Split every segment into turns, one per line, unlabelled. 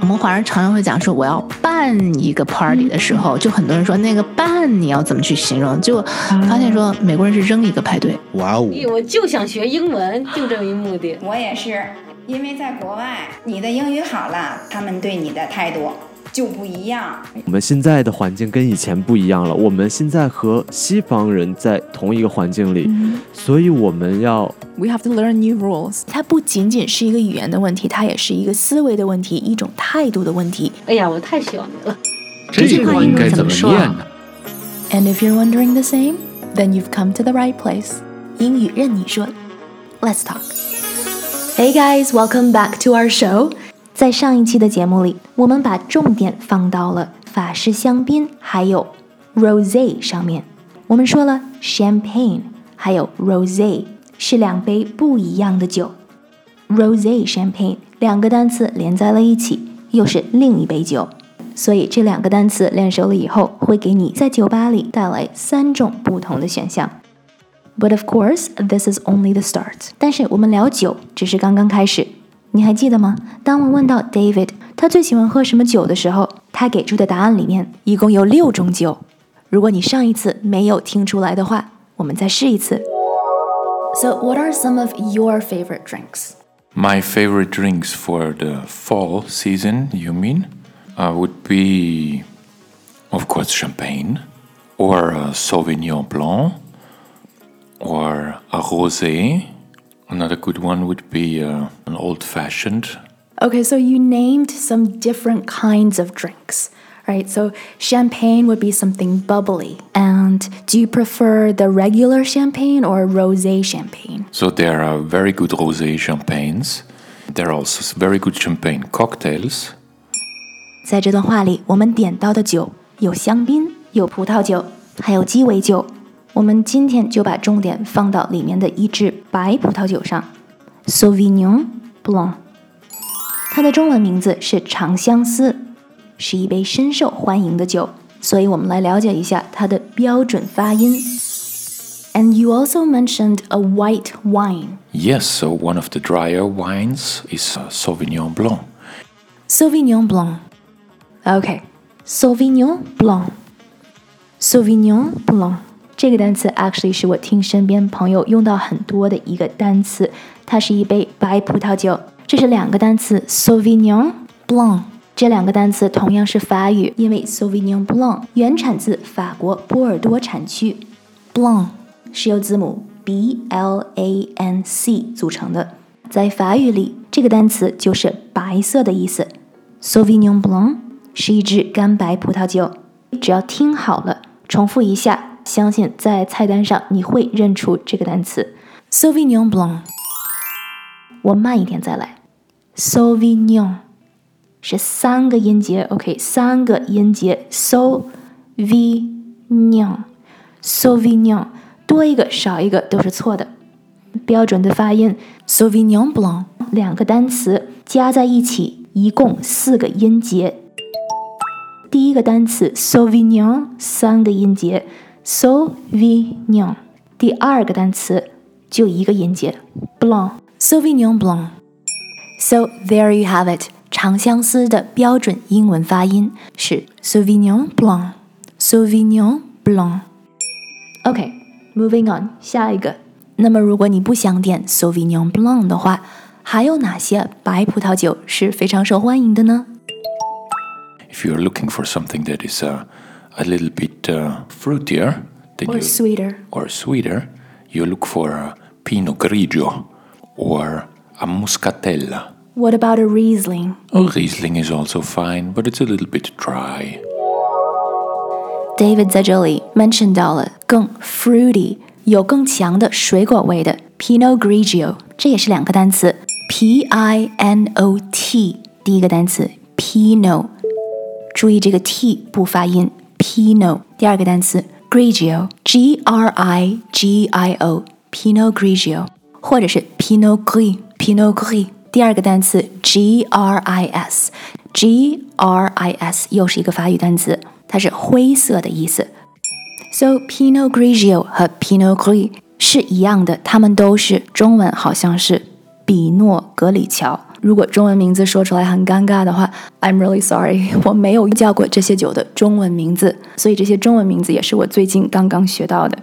我们华人常常会讲说，我要办一个 party 的时候，就很多人说那个办你要怎么去形容？就发现说美国人是扔一个派对。
哇哦！
我就想学英文，就这一目的。
我也是，因为在国外，你的英语好了，他们对你的态度。就不一样。
我们现在的环境跟以前不一样了。我们现在和西方人在同一个环境里，所以我们要
we have to learn new rules。它不仅仅是一个语言的问题，它也是一个思维的问题，一种态度的问题。
哎呀，我太喜欢你了。
这句话应该怎么念呢
？And if you're wondering the same, then you've come to the right place. 英语任你说。Let's talk. Hey guys, welcome back to our show. 在上一期的节目里，我们把重点放到了法式香槟还有 rosé 上面。我们说了，champagne 还有 rosé 是两杯不一样的酒。rosé champagne 两个单词连在了一起，又是另一杯酒。所以这两个单词练熟了以后，会给你在酒吧里带来三种不同的选项。But of course, this is only the start。但是我们聊酒只是刚刚开始。你还记得吗？当我问到 David 他最喜欢喝什么酒的时候，他给出的答案里面一共有六种酒。如果你上一次没有听出来的话，我们再试一次。So, what are some of your favorite drinks?
My favorite drinks for the fall season, you mean, uh, would be, of course, champagne, or a Sauvignon Blanc, or a rosé. Another good one would be uh, an old fashioned.
Okay, so you named some different kinds of drinks, right? So champagne would be something bubbly. And do you prefer the regular champagne or rosé champagne?
So there are very good rosé champagnes. There are also very good champagne cocktails.
在这段话里，我们点到的酒有香槟、有葡萄酒，还有鸡尾酒。 我们今天就把重点放到里面的一支白葡萄酒上，Sauvignon Blanc。它的中文名字是长相思，是一杯深受欢迎的酒。所以我们来了解一下它的标准发音。And you also mentioned a white wine.
Yes, so one of the drier wines is uh, Sauvignon Blanc.
Sauvignon Blanc. Okay, Sauvignon Blanc. Sauvignon Blanc. 这个单词 actually 是我听身边朋友用到很多的一个单词，它是一杯白葡萄酒。这是两个单词 Sauvignon Blanc，这两个单词同样是法语，因为 Sauvignon Blanc 原产自法国波尔多产区，Blanc 是由字母 B L A N C 组成的，在法语里，这个单词就是白色的意思。Sauvignon Blanc 是一支干白葡萄酒，只要听好了，重复一下。相信在菜单上你会认出这个单词，Sauvignon Blanc。我慢一点再来，Sauvignon。是三个音节，OK，三个音节，Sauvignon，Sauvignon 多一个少一个都是错的，标准的发音，Sauvignon Blanc 两个单词加在一起一共四个音节，第一个单词 Sauvignon 三个音节。Sauvignon，第二个单词就一个音节，Blanc，Sauvignon Blanc。So there you have it，长相思的标准英文发音是 Sauvignon Blanc，Sauvignon Blanc。OK，moving on，下一个。那么如果你不想点 Sauvignon Blanc 的话，还有哪些白葡萄酒是非常受欢迎的呢？
If you're looking for something that is uh a little bit uh, fruitier
than or you, sweeter
or sweeter, you look for a Pinot Grigio or a Muscatella.
What about a Riesling?
A Riesling is also fine, but it's a little bit dry.
David 在这里 mention 到了更 fruity 有更强的水果味的 Pinot Grigio，这也是两个单词，P I N O T，第一个单词 Pinot，注意这个 T 不发音 Pino，第二个单词 Grigio，G R I G I o，pino grigio，或者是 Pino Gris，Pino Gris 第二个单词 G R I S，G R I S 又是一个法语单词，它是灰色的意思。So pino grigio 和 Pino Gris 是一样的，它们都是中文好像是比诺格里乔，如果中文名字说出来很尴尬的话，I'm really sorry，我没有叫过这些酒的中文名字，所以这些中文名字也是我最近刚刚学到的。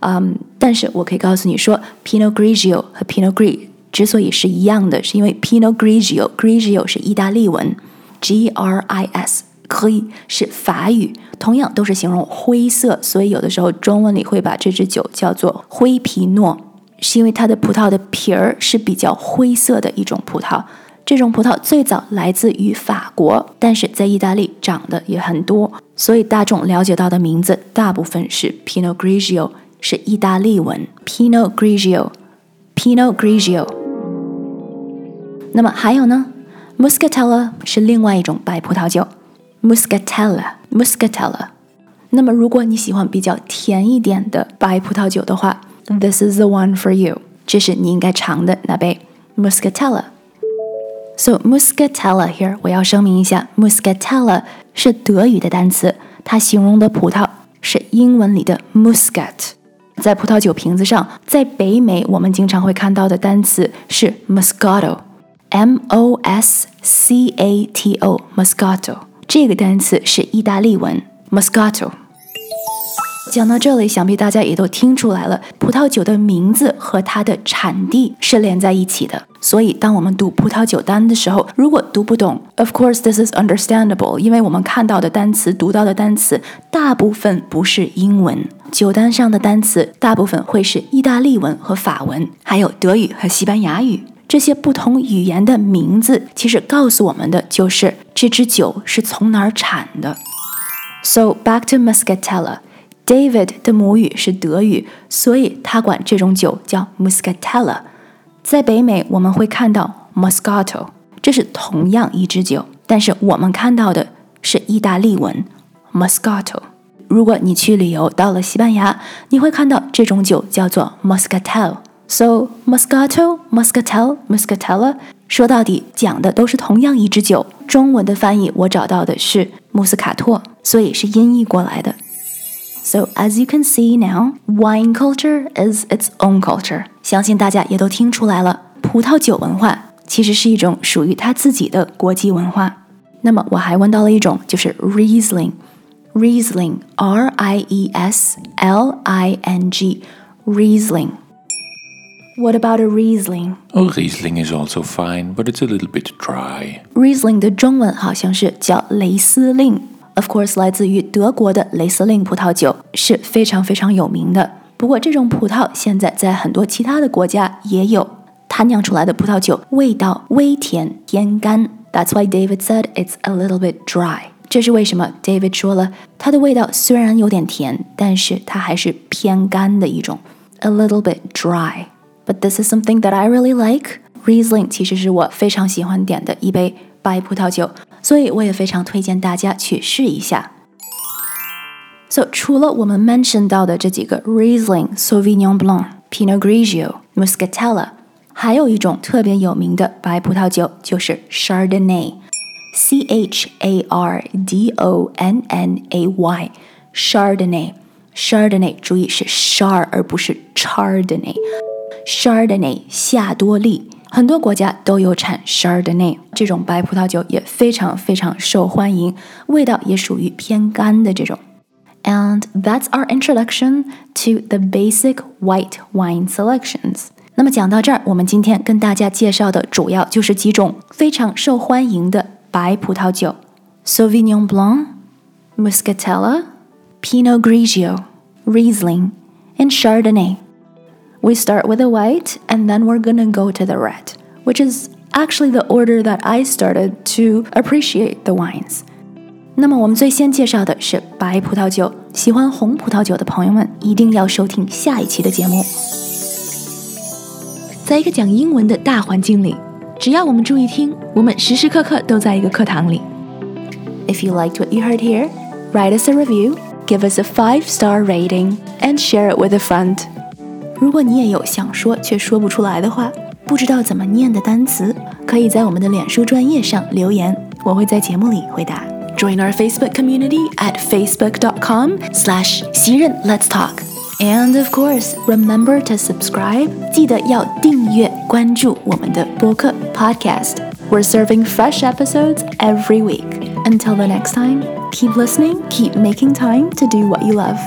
嗯，但是我可以告诉你说，Pinot Grigio 和 Pinot Gris 之所以是一样的，是因为 Pinot Grigio，Grigio 是意大利文，G R I S。可以是法语，同样都是形容灰色，所以有的时候中文里会把这支酒叫做灰皮诺，是因为它的葡萄的皮儿是比较灰色的一种葡萄。这种葡萄最早来自于法国，但是在意大利长的也很多，所以大众了解到的名字大部分是 Pinot Grigio，是意大利文 Pinot Grigio，Pinot Grigio。那么还有呢，Muscatella 是另外一种白葡萄酒。Muscatella，Muscatella。那么，如果你喜欢比较甜一点的白葡萄酒的话 ，This is the one for you。这是你应该尝的那杯 Muscatella。So Muscatella here，我要声明一下，Muscatella 是德语的单词，它形容的葡萄是英文里的 Muscat。在葡萄酒瓶子上，在北美我们经常会看到的单词是 Moscato，M O S C A T O，Moscato。这个单词是意大利文 Moscato。 讲到这里，想必大家也都听出来了，葡萄酒的名字和它的产地是连在一起的。所以，当我们读葡萄酒单的时候，如果读不懂，Of course this is understandable，因为我们看到的单词、读到的单词大部分不是英文，酒单上的单词大部分会是意大利文和法文，还有德语和西班牙语。这些不同语言的名字，其实告诉我们的就是这支酒是从哪儿产的。So back to Muscatella。David 的母语是德语，所以他管这种酒叫 Muscatella。在北美，我们会看到 Moscato，这是同样一支酒，但是我们看到的是意大利文 Moscato。如果你去旅游到了西班牙，你会看到这种酒叫做 Moscatel。So Moscato, Muscatel, Muscatella，说到底讲的都是同样一支酒。中文的翻译我找到的是穆斯卡托，所以是音译过来的。So as you can see now, wine culture is its own culture。相信大家也都听出来了，葡萄酒文化其实是一种属于它自己的国际文化。那么我还闻到了一种，就是 Riesling，Riesling，R I E S L I N G，Riesling。What about a Riesling?
Oh, Riesling is also fine, but it's a little bit dry.
Riesling 的中文好像是叫雷司令。 Of course，来自于德国的雷司令葡萄酒是非常非常有名的。不过这种葡萄现在在很多其他的国家也有，它酿出来的葡萄酒味道微甜偏干。That's why David said it's a little bit dry。这是为什么？David 说了，它的味道虽然有点甜，但是它还是偏干的一种，a little bit dry。But this is something that I really like. Riesling 其实是我非常喜欢点的一杯白葡萄酒，所以我也非常推荐大家去试一下。So 除了我们 mention 到的这几个 Riesling、Sauvignon Blanc、Pinot Grigio、Muscatella，还有一种特别有名的白葡萄酒就是 Chardonnay。C H A R D O N N A Y Chardonnay Chardonnay 注意是 char 而不是 Chardonnay。Chardonnay 夏多利，很多国家都有产 Chardonnay 这种白葡萄酒，也非常非常受欢迎，味道也属于偏干的这种。And that's our introduction to the basic white wine selections。那么讲到这儿，我们今天跟大家介绍的主要就是几种非常受欢迎的白葡萄酒：Sauvignon Blanc、Muscatella、Pinot Grigio、Riesling and Chardonnay。 we start with the white and then we're gonna go to the red, which is actually the order that I started to appreciate the wines. 那么我们最先介绍的是白葡萄酒，喜欢红葡萄酒的朋友们一定要收听下一期的节目。在一个讲英文的大环境里，只要我们注意听，我们时时刻刻都在一个课堂里。If you liked what you heard here, write us a review, give us a five-star rating, and share it with a friend. 如果你也有想说却说不出来的话，不知道怎么念的单词，可以在我们的脸书专页上留言，我会在节目里回答。Join our Facebook community at facebook.com slash 西任 Let's Talk. And of course, remember to subscribe. 记得要订阅关注我们的播客 podcast. We're serving fresh episodes every week. Until the next time, keep listening, keep making time to do what you love.